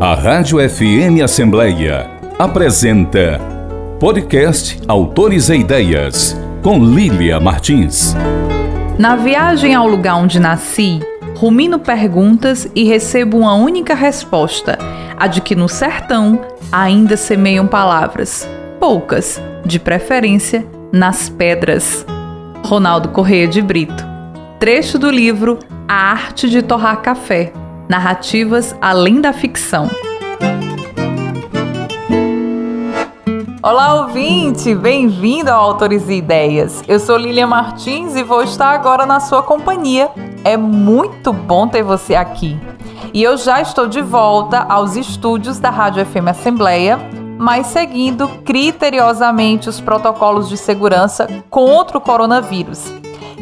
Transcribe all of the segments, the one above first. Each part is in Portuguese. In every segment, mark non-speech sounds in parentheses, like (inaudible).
A Rádio FM Assembleia apresenta Podcast Autores e Ideias, com Lília Martins. Na viagem ao lugar onde nasci, rumino perguntas e recebo uma única resposta: a de que no sertão ainda semeiam palavras, poucas, de preferência nas pedras. Ronaldo Correia de Brito. Trecho do livro A Arte de Torrar Café. Narrativas além da ficção. Olá, ouvinte! Bem-vindo ao Autores e Ideias. Eu sou Lilian Martins e vou estar agora na sua companhia. É muito bom ter você aqui. E eu já estou de volta aos estúdios da Rádio FM Assembleia, mas seguindo criteriosamente os protocolos de segurança contra o coronavírus.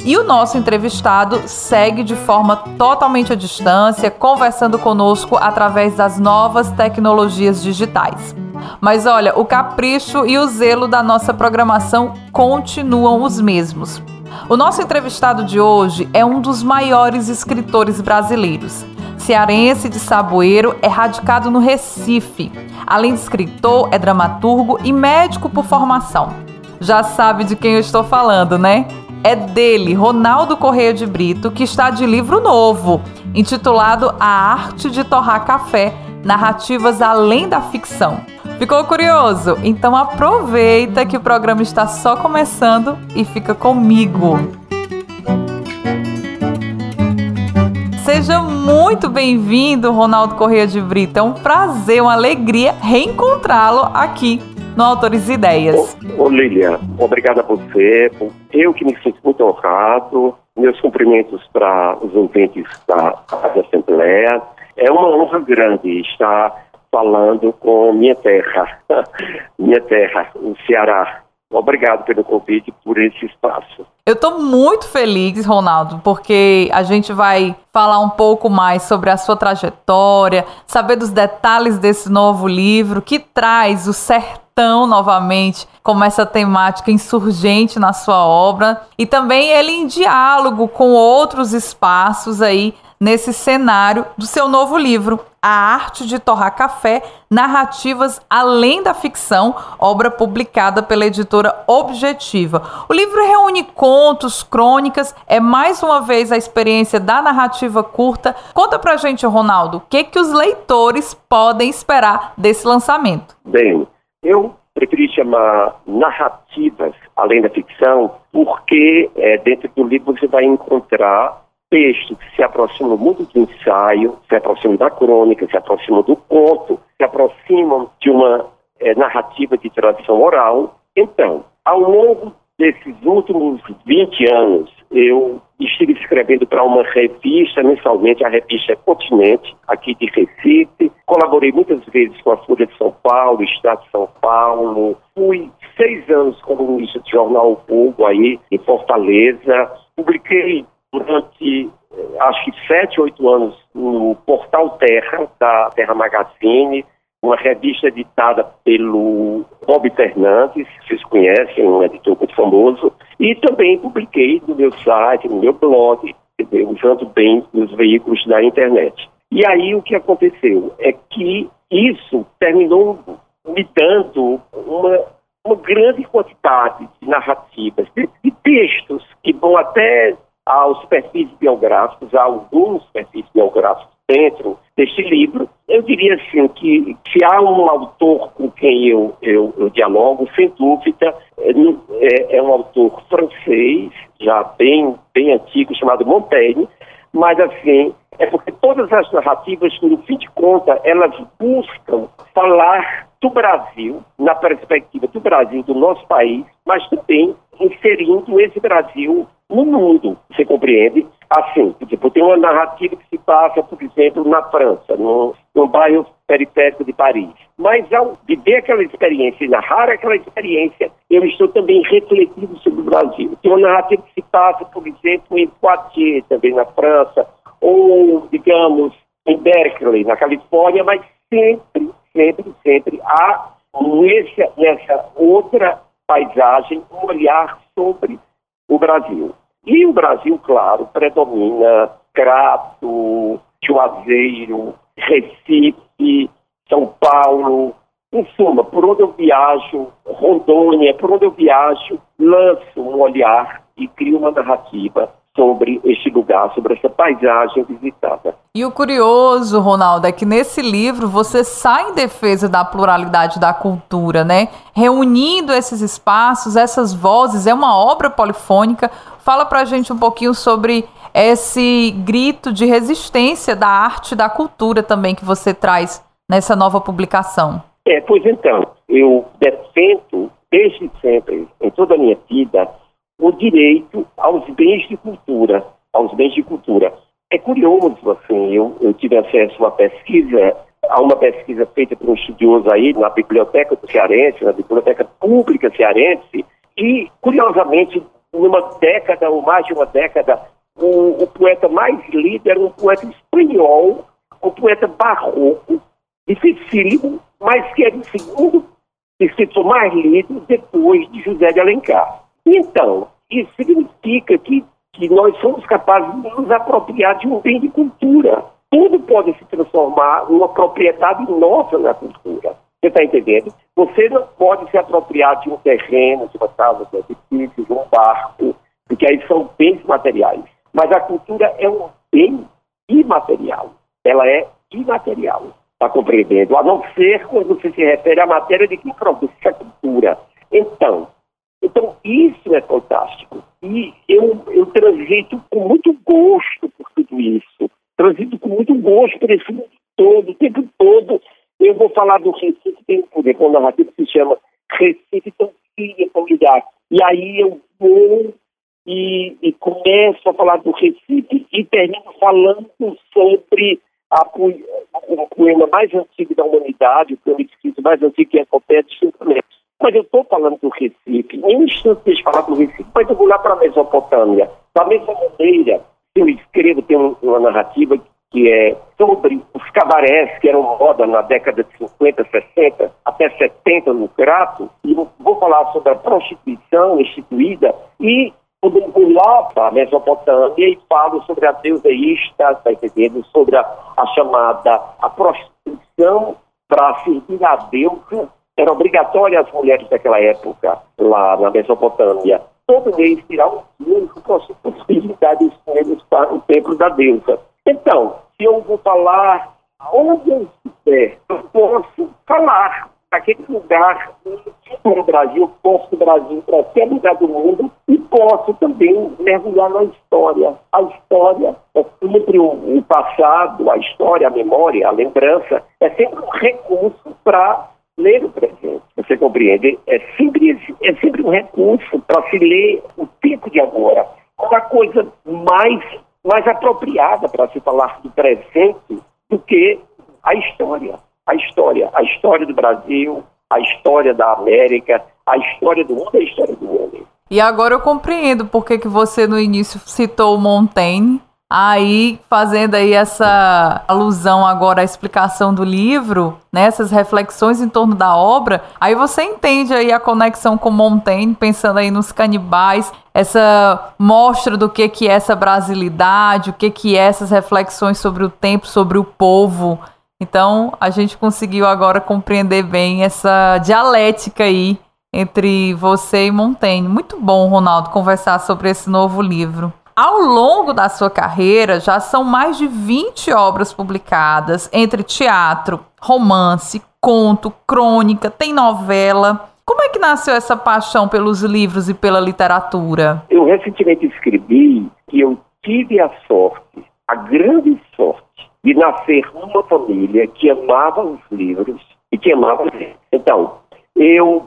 E o nosso entrevistado segue de forma totalmente à distância, conversando conosco através das novas tecnologias digitais. Mas olha, o capricho e o zelo da nossa programação continuam os mesmos. O nosso entrevistado de hoje é um dos maiores escritores brasileiros. Cearense de Saboeiro, é radicado no Recife. Além de escritor, é dramaturgo e médico por formação. Já sabe de quem eu estou falando, né? É dele, Ronaldo Correia de Brito, que está de livro novo, intitulado A Arte de Torrar Café Narrativas Além da Ficção. Ficou curioso? Então aproveita que o programa está só começando e fica comigo. Seja muito bem-vindo, Ronaldo Correia de Brito. É um prazer, uma alegria reencontrá-lo aqui no Autores Ideias. Ô, ô Lilian, obrigado a você. Eu que me sinto muito honrado. Meus cumprimentos para os ouvintes da Rádio Assembleia. É uma honra grande estar falando com minha terra, (laughs) minha terra, o Ceará. Obrigado pelo convite, por esse espaço. Eu estou muito feliz, Ronaldo, porque a gente vai falar um pouco mais sobre a sua trajetória, saber dos detalhes desse novo livro que traz o sertão novamente como essa temática insurgente na sua obra e também ele em diálogo com outros espaços aí nesse cenário do seu novo livro, A Arte de Torrar Café: Narrativas Além da Ficção, obra publicada pela editora Objetiva. O livro reúne contos, crônicas, é mais uma vez a experiência da narrativa curta. Conta pra gente, Ronaldo, o que que os leitores podem esperar desse lançamento? Bem, eu preferi chamar narrativas além da ficção, porque é, dentro do livro você vai encontrar texto que se aproxima muito do ensaio, se aproxima da crônica, se aproxima do conto, se aproximam de uma é, narrativa de tradição oral. Então, ao longo desses últimos 20 anos, eu estive escrevendo para uma revista mensalmente, a revista Continente, aqui de Recife. Colaborei muitas vezes com a Folha de São Paulo, Estado de São Paulo. Fui seis anos colunista de jornal o Povo aí, em Fortaleza. Publiquei durante eh, acho que sete, oito anos no Portal Terra, da Terra Magazine, uma revista editada pelo Bob Fernandes, vocês conhecem, um editor muito famoso, e também publiquei no meu site, no meu blog, usando bem nos veículos da internet. E aí o que aconteceu é que isso terminou me dando uma, uma grande quantidade de narrativas, de, de textos que vão até aos perfis biográficos, a alguns perfis biográficos dentro deste livro. Eu diria assim que se há um autor com quem eu, eu, eu dialogo, sem dúvida, é, é, é, um autor francês, já bem, bem antigo, chamado Montaigne, mas assim, é porque todas as narrativas, no fim de contas, elas buscam falar do Brasil, na perspectiva do Brasil, do nosso país, mas também inserindo esse Brasil no mundo, você compreende? Assim, tipo, tem uma narrativa que se passa, por exemplo, na França, no, no bairro periférico de Paris. Mas ao viver aquela experiência e narrar aquela experiência, eu estou também refletindo sobre o Brasil. Tem uma narrativa que se passa, por exemplo, em Poitiers, também na França, ou, digamos, em Berkeley, na Califórnia, mas sempre, sempre, sempre há nessa, nessa outra paisagem um olhar sobre o Brasil. E o Brasil, claro, predomina Crato, Juazeiro, Recife, São Paulo, em suma, por onde eu viajo, Rondônia, por onde eu viajo, lanço um olhar e crio uma narrativa sobre este lugar, sobre essa paisagem visitada. E o curioso, Ronaldo, é que nesse livro você sai em defesa da pluralidade da cultura, né? Reunindo esses espaços, essas vozes, é uma obra polifônica. Fala pra gente um pouquinho sobre esse grito de resistência da arte e da cultura também que você traz nessa nova publicação. É, pois então, eu defendo desde sempre, em toda a minha vida, o direito aos bens de cultura, aos bens de cultura. É curioso, assim, eu, eu tive acesso a uma pesquisa, a uma pesquisa feita por um estudioso aí na Biblioteca Cearense, na Biblioteca Pública Cearense, e, curiosamente, numa década ou mais de uma década, o, o poeta mais lido era um poeta espanhol, um poeta barroco, dificílimo, mas que era o segundo escritor mais lido depois de José de Alencar. Então, isso significa que, que nós somos capazes de nos apropriar de um bem de cultura. Tudo pode se transformar numa propriedade nossa na cultura. Você está entendendo? Você não pode se apropriar de um terreno, de uma casa, de um edifício, de um barco, porque aí são bens materiais. Mas a cultura é um bem imaterial. Ela é imaterial. Está compreendendo? A não ser quando você se refere à matéria de que produz a cultura. Então, então, isso é fantástico. E eu, eu transito com muito gosto por tudo isso. Transito com muito gosto por esse mundo todo, o tempo todo. Eu vou falar do Recife, tem poder com narrativa que se chama Recife tão filha familiar. E aí eu vou e, e, começo a falar do Recife e termino falando sobre a, o poema mais antigo da humanidade, o poema escrito mais antigo que é Copete Mas eu estou falando do Recife, em um instante deixa falar do Recife, mas eu vou lá para a Mesopotâmia. Da mesma maneira eu escrevo, tem uma narrativa que é sobre os cabarés que eram moda na década de 50, 60, até 70 no Crato, e vou falar sobre a prostituição instituída e eu vou lá para a Mesopotâmia e falo sobre a deusa Ista, tá entendendo? Sobre a, a chamada a prostituição para servir a deusa era obrigatório as mulheres daquela época, lá na Mesopotâmia, todo mês tirar um dia com possibilidades com eles para o templo da deusa. Então, se eu vou falar onde eu estiver, eu posso falar daquele lugar no Brasil, posso do Brasil, para qualquer lugar do mundo, e posso também mergulhar na história. A história é sempre o, o passado, a história, a memória, a lembrança, é sempre um recurso para ler o presente. Você compreende? É sempre, é sempre um recurso para se ler o tempo de agora. Uma coisa mais, mais apropriada para se falar do presente do que a história. A história. A história do Brasil, a história da América, a história do mundo, a história do homem. E agora eu compreendo porque que você no início citou Montaigne Aí, fazendo aí essa alusão agora à explicação do livro, né, essas reflexões em torno da obra, aí você entende aí a conexão com Montaigne, pensando aí nos canibais, essa mostra do que que é essa brasilidade, o que que é essas reflexões sobre o tempo, sobre o povo. Então, a gente conseguiu agora compreender bem essa dialética aí entre você e Montaigne. Muito bom, Ronaldo, conversar sobre esse novo livro. Ao longo da sua carreira, já são mais de 20 obras publicadas, entre teatro, romance, conto, crônica, tem novela. Como é que nasceu essa paixão pelos livros e pela literatura? Eu recentemente escrevi que eu tive a sorte, a grande sorte, de nascer numa família que amava os livros e que amava. Então, eu,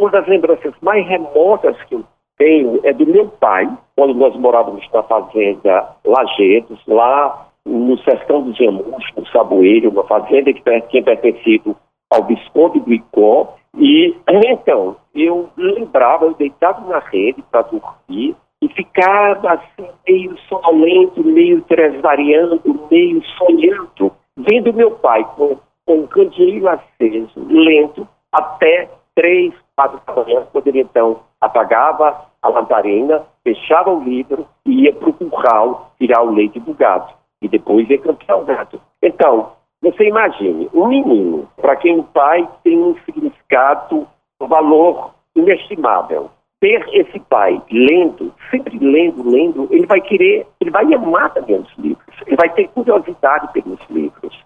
uma das lembranças mais remotas que eu tenho é do meu pai, quando nós morávamos na fazenda Lajedos, lá no sertão dos Jamus, no Saboeiro, uma fazenda que tinha pertencido ao Visconde do Icó. E (clears throat) então, eu lembrava, eu deitava na rede para dormir e ficava assim, meio sonolento, meio tresvariando, meio sonhando, vendo meu pai com, com um candeeiro aceso, lento, até três, quatro da manhã, quando ele então apagava a lamparina, fechava o livro e ia para o curral tirar o leite do gato. E depois ia campear o gato. Então, Você imagine, um menino, para quem o pai tem um significado, um valor inestimável. Ter esse pai lendo, sempre lendo, lendo, ele vai querer, ele vai amar também os livros, ele vai ter curiosidade pelos livros,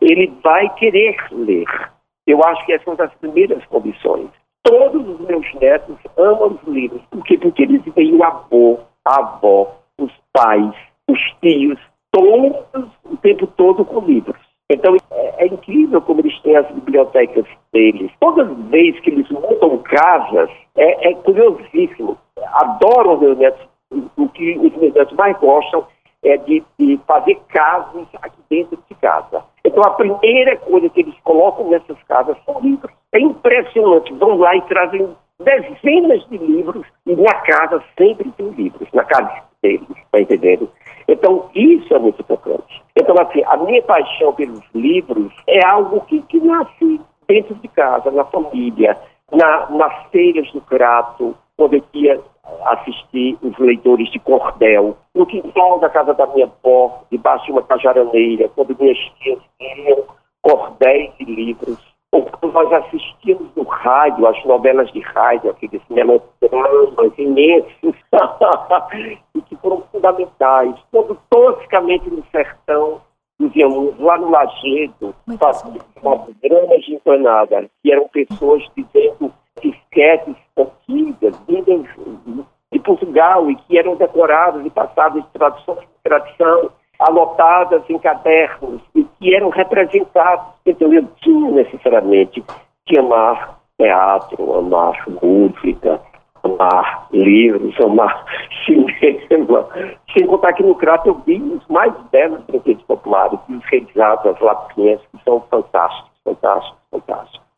ele vai querer ler. Eu acho que essas são as primeiras condições. Todos os meus netos amam os livros. Por quê? Porque eles veem o avô, a avó, os pais, os tios, todos o tempo todo com livros. Então é, é, incrível como eles têm as bibliotecas deles. Todas as vezes que eles montam casas, é, é curiosíssimo. Adoram os meus netos. O que os meus netos mais gostam é de, de fazer casas aqui dentro de casa. Então a primeira coisa que eles colocam nessas casas são livros. É impressionante. Vão lá e trazem dezenas de livros e na casa sempre tem livros, na casa deles, está entendendo? Então, isso é muito importante. Então, assim, a minha paixão pelos livros é algo que, que nasce dentro de casa, na família, na, nas feiras do Crato, quando eu ia assistir os leitores de cordel, no quintal da casa da minha avó, debaixo de uma cajaraneira, quando minhas tias liam cordéis e livros, ou quando nós assistíamos no rádio, as novelas de rádio, aqueles melodramas imensos, (laughs) e que foram fundamentais. Quando toscamente no sertão, dizíamos lá no Lagedo, fazíamos dramas de empanada, que eram pessoas dizendo disquetes antigas, vindas de Portugal, e que eram decoradas e passadas de tradução em tradição, anotadas em cadernos e que eram representados. Então eu tinha necessariamente que amar teatro, amar música, amar livros, amar (laughs) cinema. Sem contar que no Crato eu vi os mais belos brinquedos populares, os realizados, as lapinhas, que são fantásticos, fantásticos.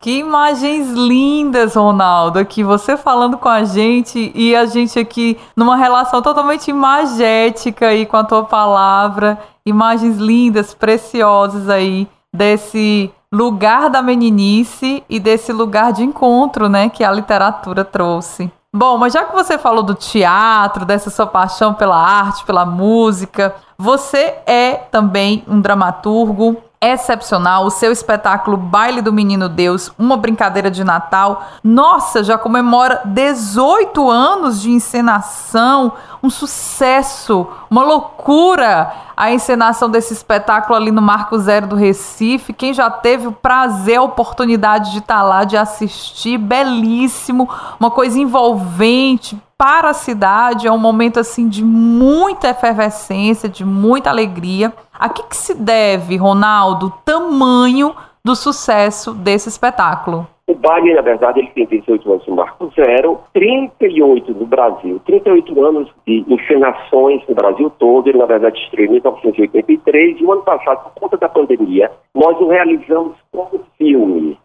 Que imagens lindas, Ronaldo, aqui você falando com a gente e a gente aqui numa relação totalmente imagética aí com a tua palavra. Imagens lindas, preciosas aí desse lugar da meninice e desse lugar de encontro, né, que a literatura trouxe. Bom, mas já que você falou do teatro, dessa sua paixão pela arte, pela música, você é também um dramaturgo, excepcional. O seu espetáculo Baile do Menino Deus, uma brincadeira de Natal, nossa, já comemora 18 anos de encenação, um sucesso, uma loucura a encenação desse espetáculo ali no Marco Zero do Recife. Quem já teve o prazer, a oportunidade de estar lá, de assistir, belíssimo, uma coisa envolvente, para a cidade, é um momento assim de muita efervescência, de muita alegria. A que, que se deve, Ronaldo, o tamanho do sucesso desse espetáculo? O baile, na verdade, ele tem 18 anos no Marco Zero, 38 no Brasil, 38 anos de encenações no Brasil todo. Ele, na verdade, estreou em 1983 e o ano passado, por conta da pandemia, nós o realizamos como filme.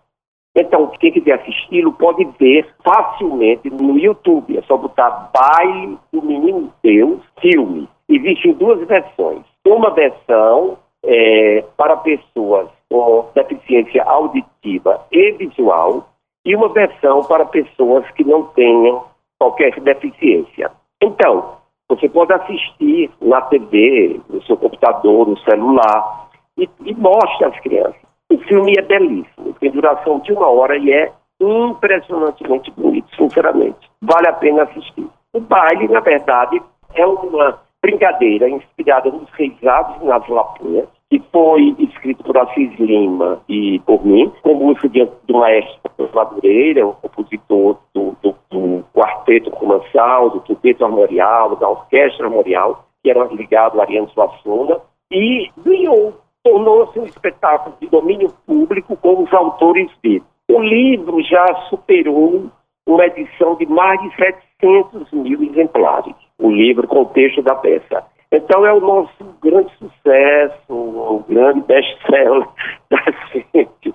Então, quem quiser assisti-lo pode ver facilmente no YouTube. É só botar Baile do Menino Deus, filme. Existem duas versões. Uma versão é, para pessoas com deficiência auditiva e visual e uma versão para pessoas que não tenham qualquer deficiência. Então, você pode assistir na TV, no seu computador, no celular e, e mostra às crianças. O filme é belíssimo, tem duração de uma hora e é impressionantemente bonito, sinceramente. Vale a pena assistir. O baile, na verdade, é uma brincadeira inspirada nos reisados e nas lapinhas, que foi escrito por Assis Lima e por mim, com música de, do maestro Madureira, o compositor do, do, do Quarteto Comansal, do Quinteto Armorial, da Orquestra Armorial, que era ligado a Ariano Suassuna, e ganhou tornou-se um espetáculo de domínio público com os autores dele. O livro já superou uma edição de mais de 700 mil exemplares, o livro com o texto da peça. Então é o nosso grande sucesso, o grande best-seller (laughs) da gente.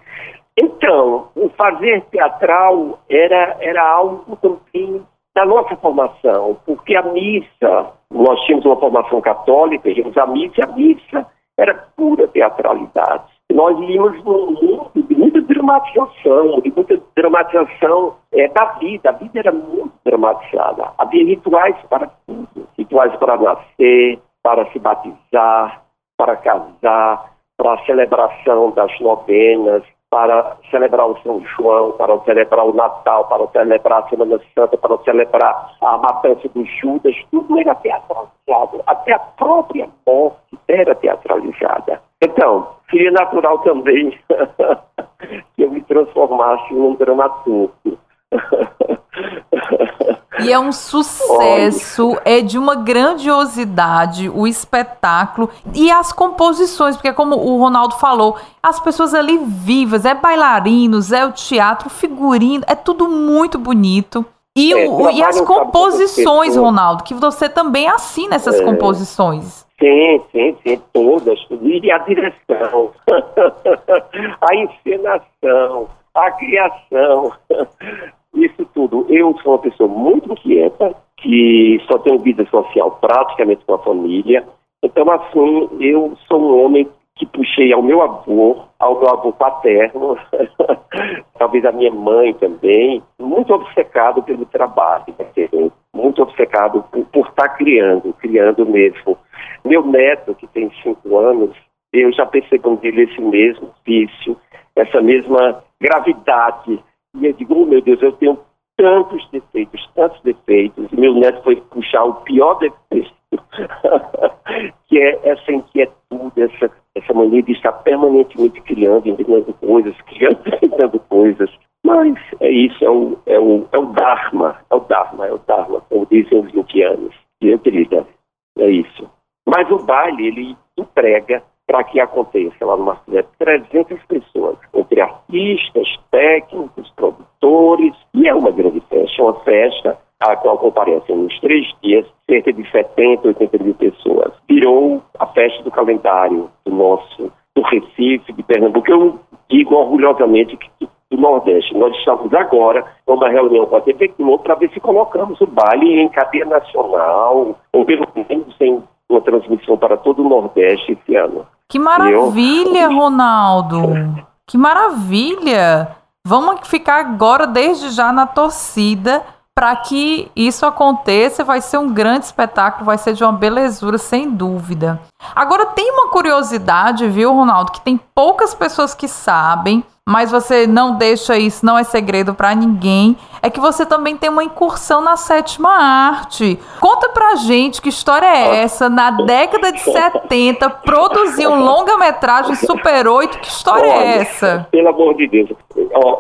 Então, o fazer teatral era, era algo também da nossa formação, porque a missa, nós tínhamos uma formação católica, íamos missa, e a missa era pura teatralidade. Nós íamos num mundo de muita dramatização, de muita dramatização é, da vida. A vida era muito dramatizada. Havia rituais para tudo. Rituais para nascer, para se batizar, para casar, para a celebração das novenas, para celebrar o São João, para celebrar o Natal, para celebrar a Semana Santa, para celebrar a matança dos Judas, tudo era teatralizado, até a própria morte era teatralizada. Então, seria natural também (laughs) que eu me transformasse num dramaturgo. (laughs) E é um sucesso, Olha. é de uma grandiosidade o espetáculo e as composições, porque como o Ronaldo falou, as pessoas ali vivas, é bailarinos, é o teatro, figurino, é tudo muito bonito. E, é, o, e as composições, Ronaldo, que você também assina essas é. composições. Sim, sim, sim, todas. E a direção, (laughs) a encenação, a criação, isso tudo. Eu sou uma pessoa muito inquieta, que só tenho vida social praticamente com a família. Então, assim, eu sou um homem que puxei ao meu avô, ao meu avô paterno, (laughs) talvez a minha mãe também, muito obcecado pelo trabalho, muito obcecado por, por estar criando, criando mesmo. Meu neto, que tem cinco anos, eu já percebo nele esse mesmo vício, essa mesma gravidade e eu digo, oh, meu Deus, eu tenho tantos defeitos, tantos defeitos. E meu neto foi puxar o pior defeito, (laughs) que é essa inquietude, essa, essa mania de estar permanentemente criando, inventando coisas, criando, (laughs) inventando coisas. Mas é isso, é o, é, o, é o Dharma, é o Dharma, é o Dharma, como dizem os 20 anos. E eu querida, é isso. Mas o baile, ele emprega para que aconteça lá no Marcelo 300 pessoas, entre artistas, técnicos, produtores, e é uma grande festa, uma festa a qual comparecem nos três dias cerca de 70, 80 mil pessoas. Virou a festa do calendário do nosso, do Recife, de Pernambuco. Eu digo orgulhosamente que do Nordeste. Nós estamos agora numa reunião com a TV Globo para ver se colocamos o baile em cadeia nacional, ou pelo menos em uma transmissão para todo o Nordeste esse ano. Que maravilha, eu... (laughs) Ronaldo! Que maravilha! Vamos ficar agora, desde já, na torcida para que isso aconteça. Vai ser um grande espetáculo, vai ser de uma belezura, sem dúvida. Agora, tem uma curiosidade, viu, Ronaldo, que tem poucas pessoas que sabem mas você não deixa isso, não é segredo para ninguém, é que você também tem uma incursão na sétima arte. Conta pra gente que história é essa, na década de 70, produzir um longa-metragem Super 8, que história é Olha, é essa? Pelo amor de Deus,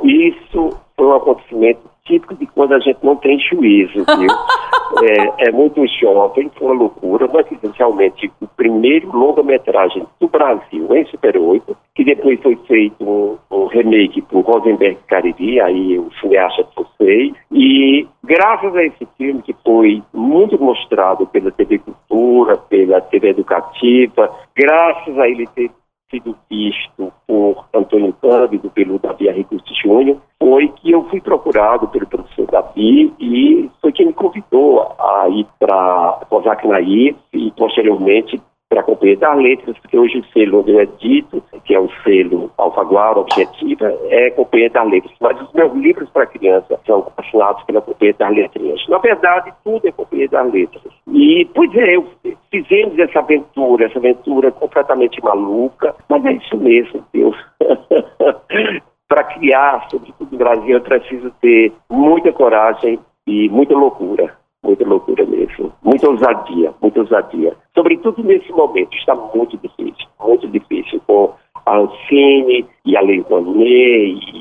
isso foi um acontecimento típico de quando a gente não tem juízo, viu? (laughs) é, é, muito jovem, foi uma loucura, mas essencialmente o primeiro longa-metragem do Brasil em Super 8, que depois foi feito um, um remake por Rosenberg Cariri, aí o cineasta fez, e graças a esse filme que foi muito mostrado pela TV Cultura, pela TV Educativa, graças a ele ter sido visto por Antônio Cândido, pelo Davi Arrigusti Júnior, foi que eu fui procurado pelo professor Davi e foi quem me convidou a ir para Cosac Naif e posteriormente para a Companhia das Letras, porque hoje o selo eu edito, que é o selo Alfaguara Objetiva, é Companhia das Letras. Mas os meus livros para criança são assinados pela Companhia das Letrinhas. Na verdade, tudo é Companhia das Letras. E, pois é, eu, fizemos essa aventura, essa aventura completamente maluca, mas é isso mesmo, Deus. (laughs) para criar, sobretudo no Brasil, é preciso ter muita coragem e muita loucura muita loucura mesmo, muita ousadia, muita ousadia. Sobretudo nesse momento, está muito difícil, muito difícil, com a Ancine e a Lei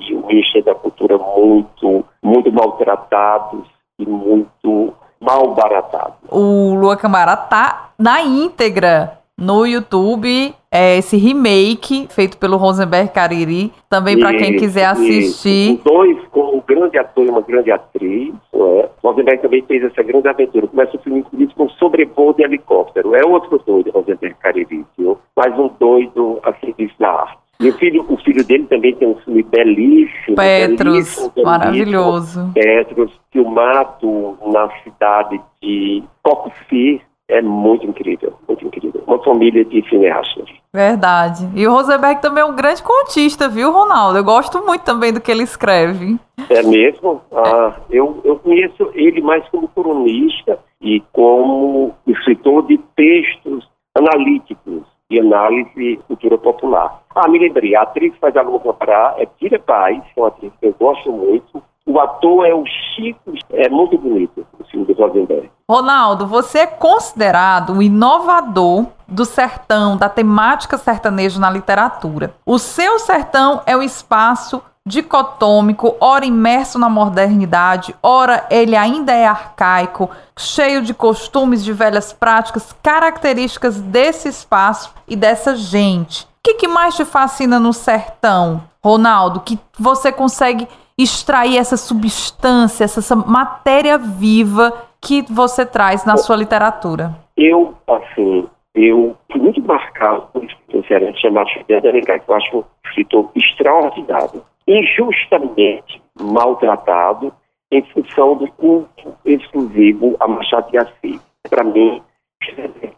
e o Ministério da Cultura muito, muito maltratados e muito mal baratados. O Lua Camará tá na íntegra no YouTube é, esse remake feito pelo Rosenberg Cariri, também para quem quiser assistir. Isso. Dois com um grande ator e uma grande atriz. É. Rosenberg também fez essa grande aventura. Começa o filme inclusive com sobrevoo de helicóptero. É outro doido, Rosenberg Cariri, viu? mais um doido assim da arte. E o filho, o filho dele também tem um filme belíssimo. Petros, belíssimo, belíssimo, maravilhoso. Petros, filmado na cidade de Cocofi, é muito incrível, muito incrível. Uma família de cineastas. Verdade. E o Rosenberg também é um grande contista, viu, Ronaldo? Eu gosto muito também do que ele escreve. É mesmo? Ah, eu, eu conheço ele mais como cronista e como escritor de textos analíticos e análise cultura popular. Ah, me lembrei, a atriz que faz a Lua Pará é Tira Paz, que é uma atriz que eu gosto muito. O ator é o Chico, é muito bonito, o filme do Rosenberg. Ronaldo, você é considerado um inovador do sertão, da temática sertaneja na literatura. O seu sertão é o espaço dicotômico, ora imerso na modernidade, ora ele ainda é arcaico, cheio de costumes, de velhas práticas, características desse espaço e dessa gente. O que, que mais te fascina no sertão, Ronaldo? Que você consegue extrair essa substância, essa matéria viva que você traz na sua literatura? Eu, assim, eu fui muito marcado por um escritor chamado Fidel Alencar, que eu acho um escritor extraordinário injustamente maltratado em função do culto exclusivo a Machado de Assis. Para mim,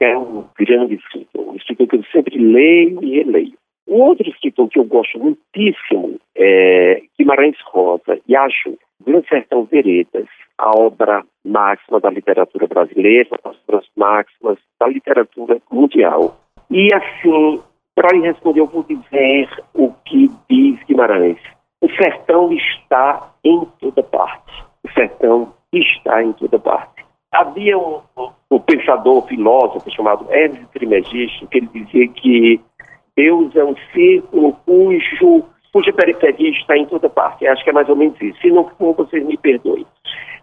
é um grande escritor, um escritor que eu sempre leio e releio. Um outro escritor que eu gosto muitíssimo é Guimarães Rosa, e acho Grande Sertão Veredas, a obra máxima da literatura brasileira, as obras máximas da literatura mundial. E assim, para lhe responder, eu vou dizer o que diz Guimarães. O sertão está em toda parte. O sertão está em toda parte. Havia um, um, pensador, filósofo chamado Hermes Trismegisto, que ele dizia que Deus é um círculo cujo, cuja periferia está em toda parte. Acho que é mais ou menos isso. Se não for, vocês me perdoem.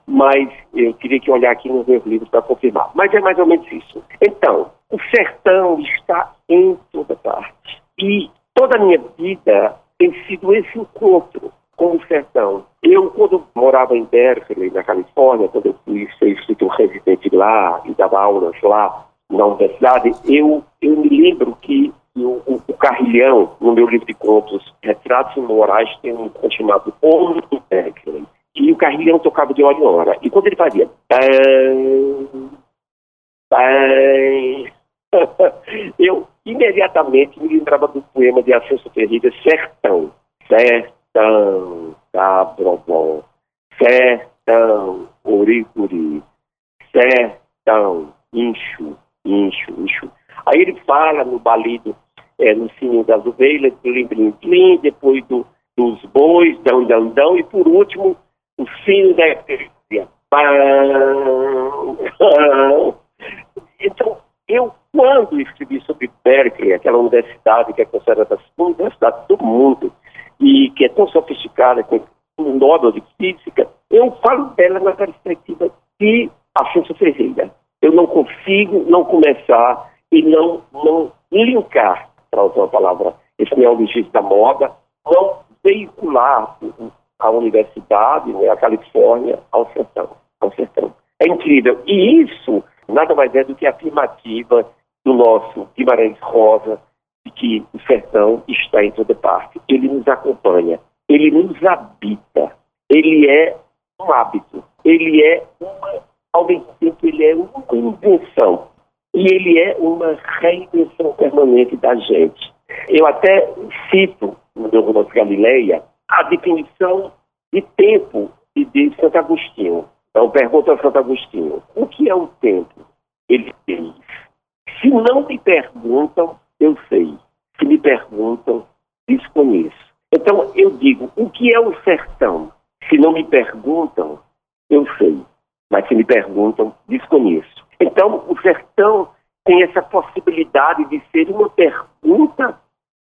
Mas eu queria que olhar aqui nos meus livros para confirmar. Mas é mais ou menos isso. Então, o sertão está em toda parte. E toda a minha vida tem sido esse encontro com o sertão. Eu, quando morava em Berkeley, na Califórnia, quando eu fui ser escritor residente lá e dava aulas lá na universidade, eu, eu me lembro que o, o, o Carrilhão, no meu livro de contos, Retratos Morais, tem um Homem do Berkeley. E o Carrilhão tocava de hora em hora. E quando ele fazia... Bam, (laughs) eu imediatamente me lembrava do poema de Afonso Ferreira, Sertão. Sertão, Cabrobom, Sertão, Oricuri, Sertão, Incho, Incho, Incho. Aí ele fala no balido, é, no sininho das ovelhas, plim, plim, plim, depois do, dos bois, dão, dão, dão, e por último, o sino da epilepsia. Então, eu, quando escrevi sobre Berkeley, aquela universidade que é considerada a universidade do mundo e que é tão sofisticada com o Nobel de Física, eu falo dela na perspectiva de Afonso Ferreira. Eu não consigo não começar e não, não linkar, para usar uma palavra, esse neologismo da moda, não veicular a universidade, né, a Califórnia, ao sertão, ao sertão. É incrível. E isso nada mais é do que a afirmativa do nosso Guimarães Rosa de que o sertão está em toda parte. Ele nos acompanha, ele nos habita, ele é um hábito, ele é uma, ao mesmo tempo, ele é uma invenção e ele é uma reinvenção permanente da gente. Eu até cito no meu romance Galileia a definição de tempo de Santo Agostinho. Então, pergunta a Santo Agostinho: o que é o tempo? Ele diz: se não me perguntam, eu sei. Se me perguntam, desconheço. Então, eu digo: o que é o sertão? Se não me perguntam, eu sei. Mas se me perguntam, desconheço. Então, o sertão tem essa possibilidade de ser uma pergunta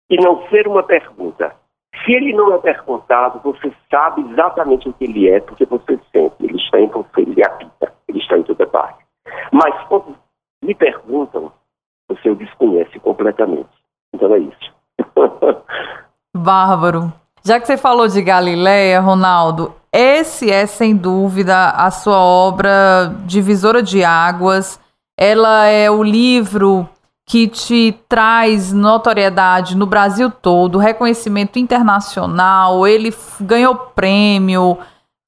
e não ser uma pergunta. Se ele não é perguntado, você sabe exatamente o que ele é, porque você sente. Ele está em você, ele habita, ele está em toda parte. Mas quando me perguntam, você o desconhece completamente. Então é isso. (laughs) Bárbaro. Já que você falou de Galileia, Ronaldo, esse é sem dúvida a sua obra divisora de águas. Ela é o livro que te traz notoriedade no Brasil todo, reconhecimento internacional, ele ganhou prêmio,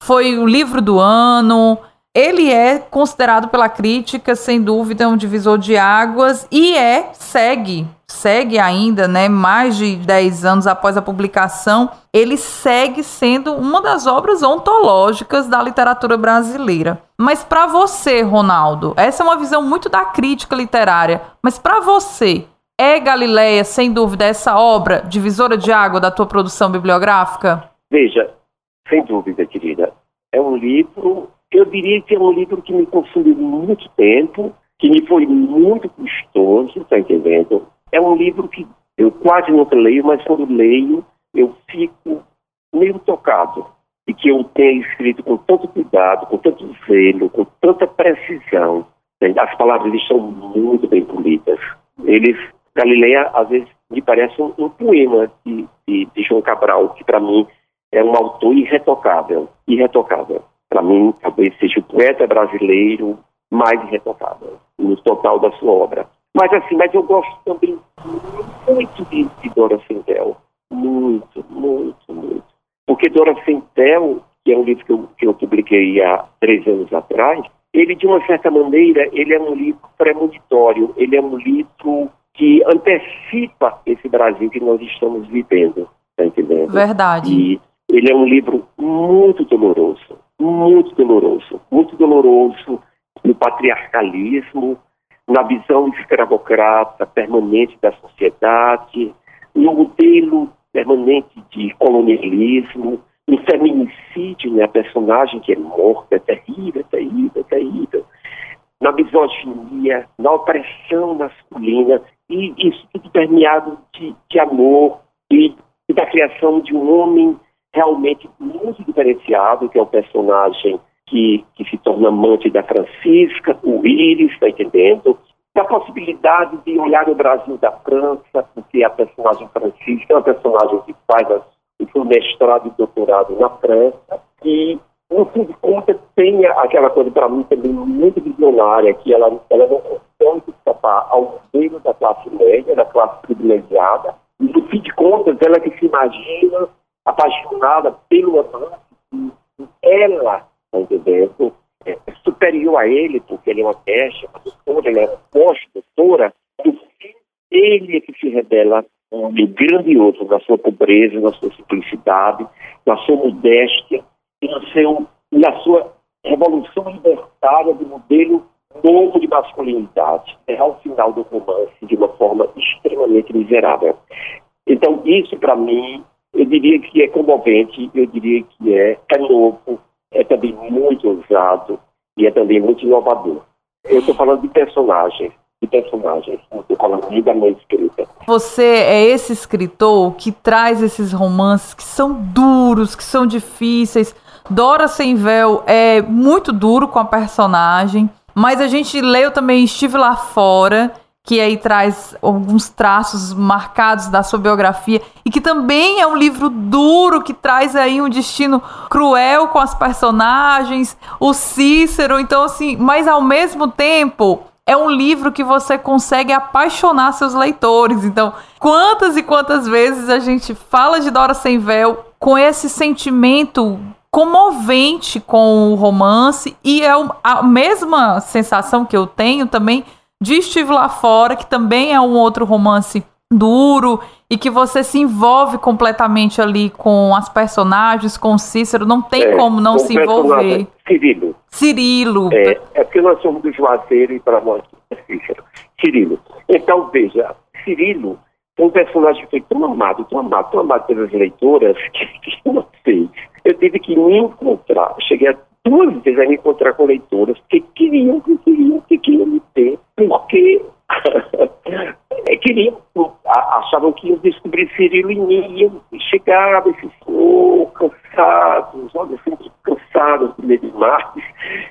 foi o livro do ano. Ele é considerado pela crítica, sem dúvida, um divisor de águas e é, segue, segue ainda, né, mais de 10 anos após a publicação, ele segue sendo uma das obras ontológicas da literatura brasileira. Mas para você, Ronaldo, essa é uma visão muito da crítica literária, mas para você, É Galileia, sem dúvida, essa obra divisora de água da tua produção bibliográfica? Veja, sem dúvida, querida. É um livro, eu diria que é um livro que me consumiu muito tempo, que me foi muito custoso, está entendendo? É um livro que eu quase nunca leio, mas quando leio, eu fico meio tocado. E que eu tenha escrito com tanto cuidado, com tanto zelo, com tanta precisão. As palavras são muito bem polidas. Eles, Galileia, às vezes, me parece um, um poema de, de, de João Cabral, que para mim é um autor irretocável. Irretocável. Para mim, talvez seja o poeta brasileiro mais irretocável no total da sua obra. Mas assim, mas eu gosto também muito de, de Dora Sentel. Muito, muito, muito. Porque Dora Sentel, que é um livro que eu, que eu publiquei há três anos atrás, ele, de uma certa maneira, ele é um livro premonitório, ele é um livro que antecipa esse Brasil que nós estamos vivendo, tá entendendo? Verdade. E ele é um livro muito doloroso, muito doloroso, muito doloroso no patriarcalismo, na visão escravocrata permanente da sociedade, no modelo permanente de colonialismo, no feminicídio, né, a personagem que é morta, é terrível, é terrível, é terrível, na misoginia, na opressão masculina, e isso tudo permeado de, de amor e, e da criação de um homem realmente muito diferenciado, que é o personagem que, que se torna amante da Francisca, o Íris, está entendendo? Da possibilidade de olhar o Brasil da França, porque a personagem Francisca é uma personagem que faz o mestrado e doutorado na França, e no fim de contas tem aquela coisa para mim também muito visionária, que ela, ela não consegue escapar ao modelo da classe média, da classe privilegiada, e no fim de contas ela que se imagina apaixonada pelo amante, ela tá entendendo? É superior a ele, porque ele é uma pecha, uma doutora, ele é uma pós-doutora, ele é que se revela um homem grandioso na sua pobreza, na sua simplicidade, na sua modéstia e no seu, na sua revolução libertária de modelo novo de masculinidade, é ao final do romance de uma forma extremamente miserável. Então, isso para mim, eu diria que é comovente, eu diria que é, é novo, é também muito usado e é também muito inovador. Eu estou falando de personagens, de personagens, não estou falando nem da minha escrita. Você é esse escritor que traz esses romances que são duros, que são difíceis. Dora Sem Véu é muito duro com a personagem, mas a gente leu também Estive Lá Fora que aí traz alguns traços marcados da sua biografia e que também é um livro duro que traz aí um destino cruel com as personagens, o Cícero, então assim, mas ao mesmo tempo é um livro que você consegue apaixonar seus leitores. Então, quantas e quantas vezes a gente fala de Dora Sem Véu com esse sentimento comovente com o romance e é a mesma sensação que eu tenho também de Estive Lá Fora, que também é um outro romance duro e que você se envolve completamente ali com as personagens, com Cícero, não tem é, como não se envolver. Cirilo. Cirilo. É, é porque nós somos do Juazeiro e para nós é Cícero. Cirilo. Então, veja, Cirilo é um personagem que foi tão amado, tão amado, tão amado pelas leitoras, (laughs) que, que eu não sei. Eu tive que me encontrar. cheguei a vezes a encontrar com leitoras que queriam, que queriam, que queriam me ter, porque (laughs) queriam, achavam que iam descobrir Cirilo em mim, e chegavam esse senhor cansados, olha, sempre cansados do meio de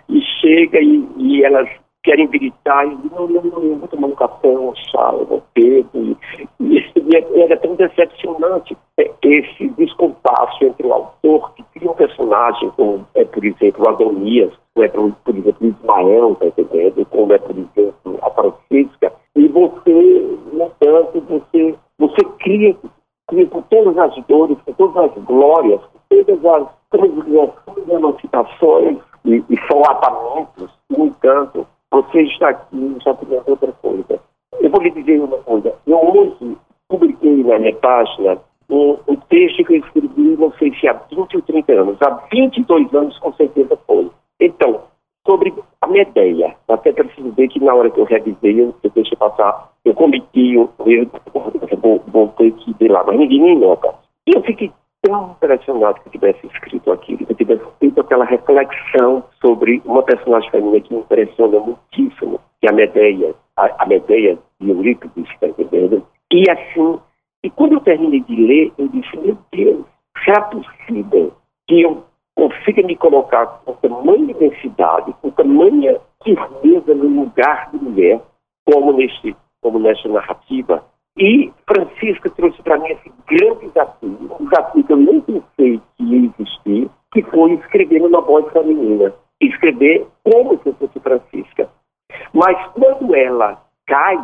e chega e, e elas querem gritar, e não, não, não, eu vou tomar um café, um chá, eu vou ter, e, e, e era tão decepcionante é, esse descompasso entre o autor que cria um personagem, como é, por exemplo, Adonias, como é, por, exemplo, Ismael, tá entendendo? como é, por exemplo, a Francisca, e você, no entanto, você, você cria, cria com todas as dores, com todas as glórias, com todas as transgressões emancipações e, e solapamentos, no entanto, você está aqui já tem outra coisa. Eu vou lhe dizer uma coisa. Eu hoje publiquei na minha página um, um, texto que eu escrevi, não sei se há 20 ou 30 anos, há 22 anos com certeza foi. Então, sobre a Medeia, até preciso dizer que na hora que eu revisei, eu, eu deixei passar, eu cometi o erro, vou, vou ter que ir lá, mas ninguém me nota. E eu fiquei tão impressionado que eu tivesse escrito aquilo, que eu tivesse feito aquela reflexão sobre uma personagem feminina que me impressiona muitíssimo, que é a Medeia, a, a Medeia de Eurípides, está entendendo? E assim, e quando eu terminei de ler, eu disse, meu Deus, será possível que eu consiga me colocar com tamanha densidade, com tamanha firmeza no lugar de mulher, como, neste, como nesta narrativa, e Francisca trouxe para mim esse grande desafio, um desafio que eu nem pensei que ia existir, que foi escrever numa voz feminina. Escrever como se fosse Francisca. Mas quando ela cai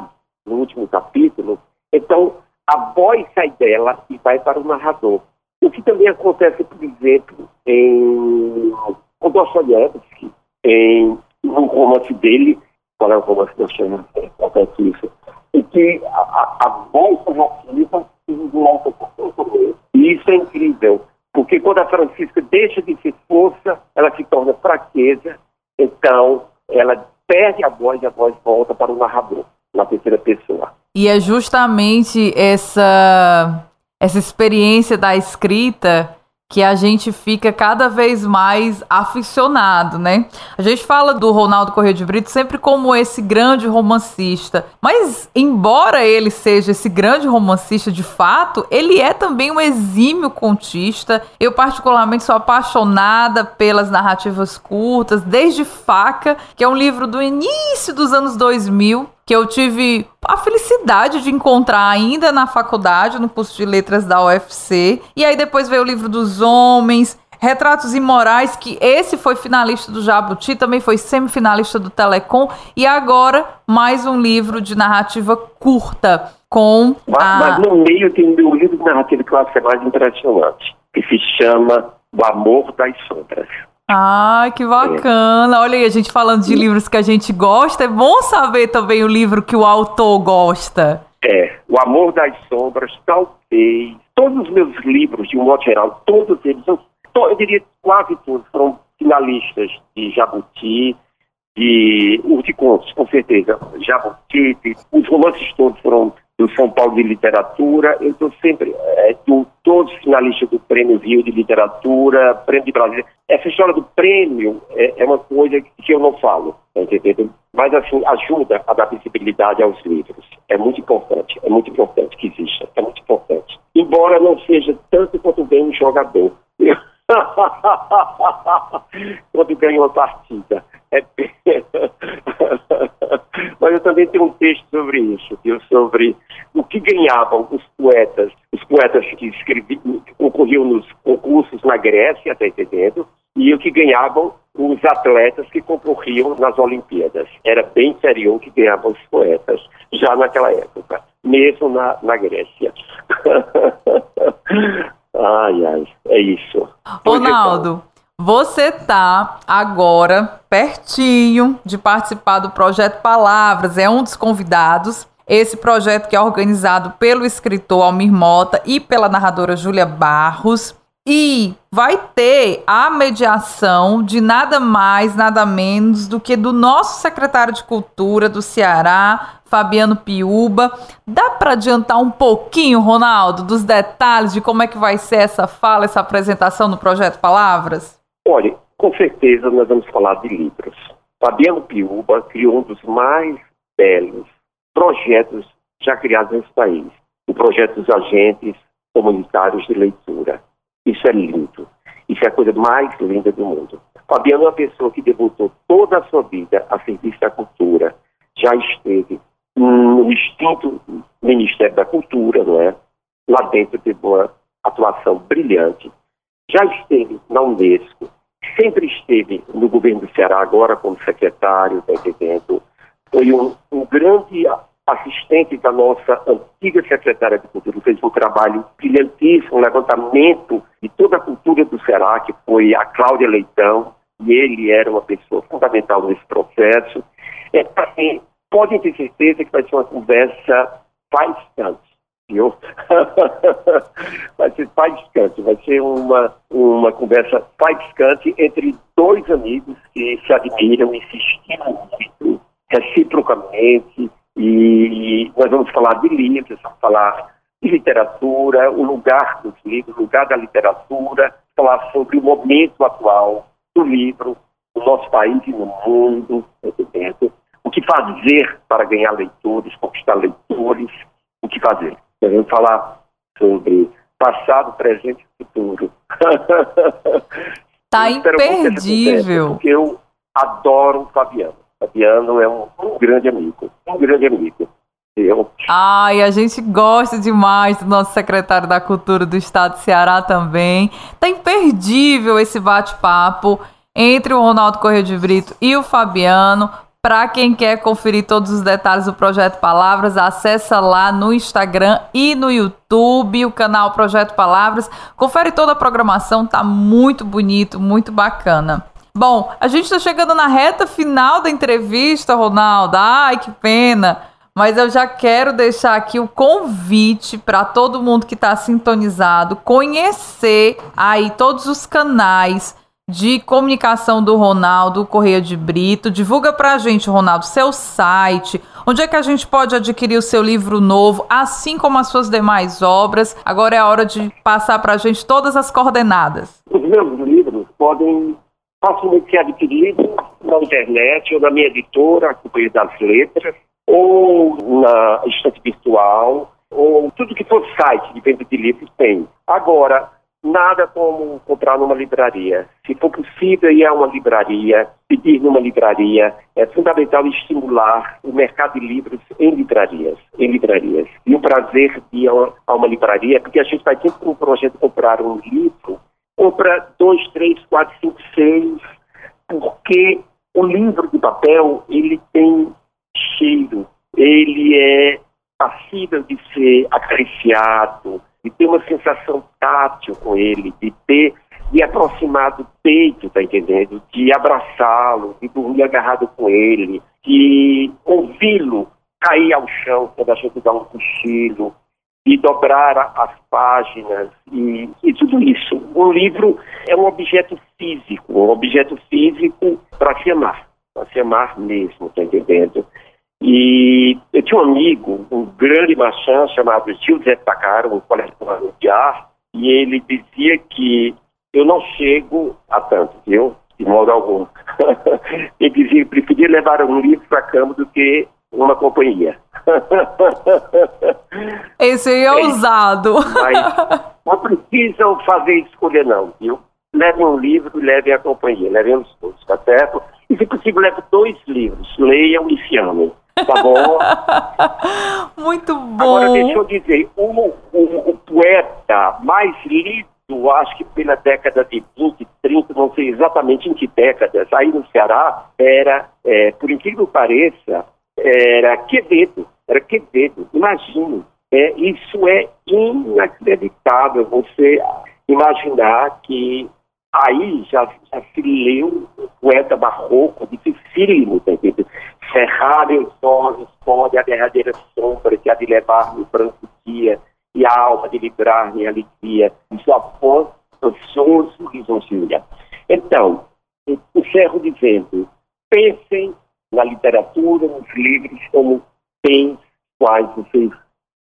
no último capítulo, então a voz sai dela e vai para o narrador. O que também acontece, por exemplo, em Dostoiévski, em um romance dele, qual é o romance que eu? Acontece isso e que a, a voz narrativa se desmonta por E isso é incrível, porque quando a Francisca deixa de ser força, ela se torna fraqueza, então ela perde a voz e a voz volta para o narrador, na terceira pessoa. E é justamente essa, essa experiência da escrita que a gente fica cada vez mais aficionado, né? A gente fala do Ronaldo Correia de Brito sempre como esse grande romancista, mas embora ele seja esse grande romancista de fato, ele é também um exímio contista. Eu particularmente sou apaixonada pelas narrativas curtas, desde Faca, que é um livro do início dos anos 2000, que eu tive a felicidade de encontrar ainda na faculdade, no curso de letras da UFC. E aí depois veio o livro dos homens, Retratos Imorais, que esse foi finalista do Jabuti, também foi semifinalista do Telecom, e agora mais um livro de narrativa curta com mas, a... mas no meio tem um livro de narrativa que eu acho que é mais impressionante, que se chama O Amor das Sombras. Ai, que bacana. Olha aí, a gente falando de livros que a gente gosta, é bom saber também o livro que o autor gosta. É, O Amor das Sombras, talvez. Todos os meus livros, de um modo geral, todos eles, eu, eu diria quase todos, foram finalistas de Jabuti, de os de contos, com certeza. Jabuti, os romances todos foram do São Paulo de Literatura. Eu estou sempre, é, do, todos finalistas do Prêmio Rio de Literatura, Prêmio de Brasília. Essa história do prêmio é, é uma coisa que eu não falo, tá entendendo? Mas, assim, ajuda a dar visibilidade aos livros. É muito importante, é muito importante que exista, é muito importante. Embora não seja tanto quanto bem um jogador. (laughs) (laughs) quando ganha uma partida. É... (laughs) Mas eu também tenho um texto sobre isso, sobre o que ganhavam os poetas, os poetas que escreviam, ocorriam nos concursos na Grécia, está entendendo? E o que ganhavam os atletas que concorriam nas Olimpíadas. Era bem inferior o que ganhavam os poetas, já naquela época, mesmo na, na Grécia. (laughs) ai, ai, é isso. Ronaldo, você tá agora pertinho de participar do projeto Palavras, é um dos convidados. Esse projeto que é organizado pelo escritor Almir Mota e pela narradora Júlia Barros. E vai ter a mediação de nada mais, nada menos do que do nosso secretário de Cultura do Ceará, Fabiano Piuba. Dá para adiantar um pouquinho, Ronaldo, dos detalhes de como é que vai ser essa fala, essa apresentação no projeto Palavras? Olha, com certeza nós vamos falar de livros. Fabiano Piuba criou um dos mais belos projetos já criados nesse país, o projeto dos agentes comunitários de leitura. Isso é lindo. Isso é a coisa mais linda do mundo. Fabiano é uma pessoa que debutou toda a sua vida a serviço da cultura. Já esteve no extinto Ministério da Cultura, não é? Lá dentro teve uma atuação brilhante já esteve na Unesco, sempre esteve no governo do Ceará, agora como secretário, está entendendo? Foi um, um grande assistente da nossa antiga secretária de Cultura, fez um trabalho brilhantíssimo, um levantamento de toda a cultura do Ceará, que foi a Cláudia Leitão, e ele era uma pessoa fundamental nesse processo. É, assim, podem ter certeza que vai ser uma conversa bastante viu? (laughs) vai ser faiscante, vai ser uma, uma conversa faiscante entre dois amigos que se admiram e se estimam muito, reciprocamente, E nós vamos falar de livros, vamos falar de literatura, o lugar dos livros, o lugar da literatura, falar sobre o momento atual do livro no nosso país e no mundo, entendeu? O que fazer para ganhar leitores, conquistar leitores, o que fazer. Nós vamos falar sobre passado, presente e futuro. Tá (laughs) imperdível. Porque eu adoro o Fabiano. O Fabiano é um, um grande amigo, um grande amigo. Eu. Ai, a gente gosta demais do nosso secretário da Cultura do Estado de Ceará também. Tá imperdível esse bate-papo entre o Ronaldo Correia de Brito e o Fabiano. Para quem quer conferir todos os detalhes do Projeto Palavras, acessa lá no Instagram e no YouTube o canal Projeto Palavras. Confere toda a programação, tá muito bonito, muito bacana. Bom, a gente está chegando na reta final da entrevista, Ronaldo. Ai, que pena. Mas eu já quero deixar aqui o convite para todo mundo que está sintonizado conhecer aí todos os canais de comunicação do Ronaldo Correia de Brito. Divulga para a gente, Ronaldo, seu site, onde é que a gente pode adquirir o seu livro novo, assim como as suas demais obras. Agora é a hora de passar para a gente todas as coordenadas. Os meus livros podem facilmente ser adquiridos na internet ou na minha editora, Companhia das Letras, ou na estante virtual, ou tudo que for site de venda de livros tem. Agora, nada como comprar numa livraria. Se for possível ir a uma livraria, pedir numa livraria, é fundamental estimular o mercado de livros em livrarias, em livrarias. E o prazer de ir a uma livraria, porque a gente vai sempre com um projeto de comprar um livro, compra dois, três, quatro, cinco, seis, porque o livro de papel, ele tem cheiro, ele é passível de ser acariciado, de ter uma sensação tátil com ele, de ter, de aproximar do peito, tá entendendo? De abraçá-lo, de dormir agarrado com ele, de ouvi-lo cair ao chão quando a gente dá um cochilo, de dobrar as páginas e, e tudo isso. Um livro é um objeto físico, um objeto físico para se amar, para se amar mesmo, tá entendendo? E eu tinha um amigo, um grande marchand chamado Zé Takaro, um colecionador de arte, e ele dizia que eu não chego a tanto, viu? De modo algum. (laughs) ele dizia que preferia levar um livro para a cama do que uma companhia. (laughs) Esse aí é, é ousado. Mas não precisam fazer escolha não, viu? Levem um livro e levem a companhia, levem os dois, tá certo? E se possível, leve dois livros, leiam e se amem. Tá bom? Muito bom. Agora, deixa eu dizer, o, o, o poeta mais lido, acho que pela década de 20, 30, não sei exatamente em que décadas, aí no Ceará, era, é, por incrível que pareça, era Quevedo. Era Quevedo. Imagine. É, isso é inacreditável você imaginar que aí já, já se leu um poeta barroco dificílimo, tá entendendo? Cerrar os olhos pode a derradeira sombra que há de levar-me branco dia e a alma de livrar-me alegria de sua voz ansioso lisonjeira. Então, encerro dizendo, pensem na literatura, nos livros, como bens quais vocês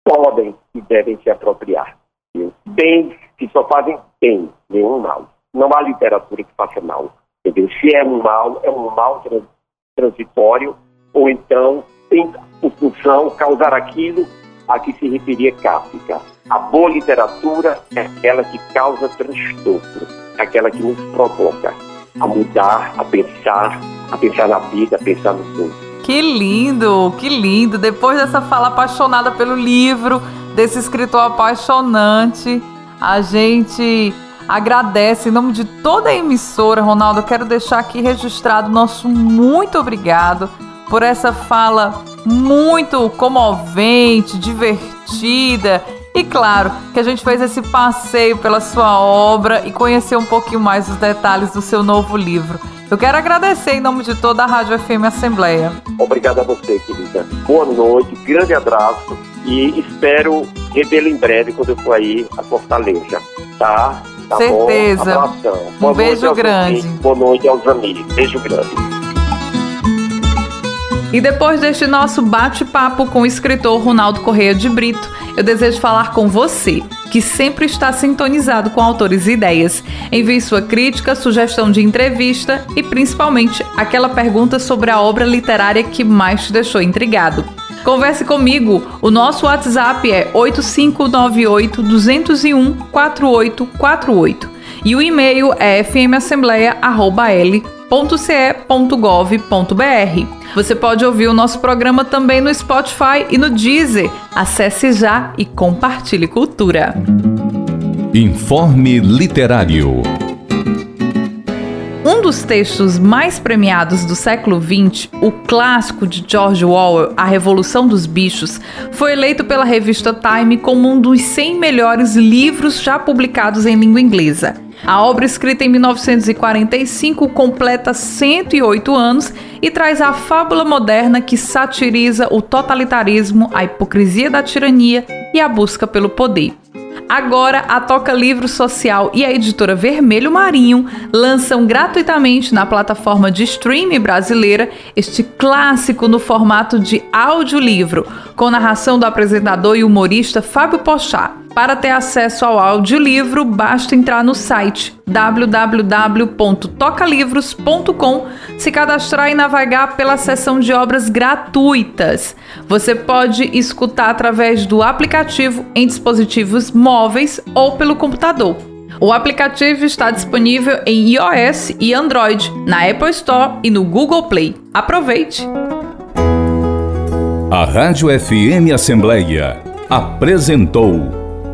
podem e devem se apropriar. Bens que só fazem bem, nenhum mal. Não há literatura que faça mal. Entendeu? Se é um mal, é um mal transitório ou então tem por função causar aquilo a que se referia Kafka. A boa literatura é aquela que causa transtorno, aquela que nos provoca a mudar, a pensar, a pensar na vida, a pensar no mundo. Que lindo, que lindo. Depois dessa fala apaixonada pelo livro, desse escritor apaixonante, a gente agradece em nome de toda a emissora, Ronaldo. Eu quero deixar aqui registrado nosso muito obrigado por essa fala muito comovente, divertida. E claro que a gente fez esse passeio pela sua obra e conhecer um pouquinho mais os detalhes do seu novo livro. Eu quero agradecer em nome de toda a Rádio FM Assembleia. Obrigado a você, querida. Boa noite, grande abraço e espero revê-lo em breve quando eu for aí a Fortaleza, tá? tá Certeza. Bom? Um beijo grande. Boa noite aos amigos. Beijo grande. E depois deste nosso bate-papo com o escritor Ronaldo Correia de Brito, eu desejo falar com você, que sempre está sintonizado com autores e ideias. Envie sua crítica, sugestão de entrevista e principalmente aquela pergunta sobre a obra literária que mais te deixou intrigado. Converse comigo. O nosso WhatsApp é 8598 201 4848 e o e-mail é fmassembleia@l.ce.gov.br. Você pode ouvir o nosso programa também no Spotify e no Deezer. Acesse já e compartilhe cultura. Informe Literário. Um dos textos mais premiados do século XX, o clássico de George Orwell, A Revolução dos Bichos, foi eleito pela revista Time como um dos 100 melhores livros já publicados em língua inglesa. A obra, escrita em 1945, completa 108 anos e traz a fábula moderna que satiriza o totalitarismo, a hipocrisia da tirania e a busca pelo poder. Agora, a Toca Livro Social e a editora Vermelho Marinho lançam gratuitamente na plataforma de streaming brasileira este clássico no formato de audiolivro, com narração do apresentador e humorista Fábio Pochá. Para ter acesso ao audiolivro, basta entrar no site www.tocalivros.com, se cadastrar e navegar pela seção de obras gratuitas. Você pode escutar através do aplicativo em dispositivos móveis ou pelo computador. O aplicativo está disponível em iOS e Android, na Apple Store e no Google Play. Aproveite! A Rádio FM Assembleia apresentou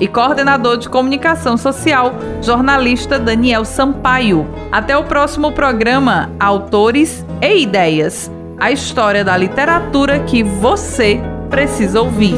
e coordenador de comunicação social, jornalista Daniel Sampaio. Até o próximo programa Autores e Ideias a história da literatura que você precisa ouvir.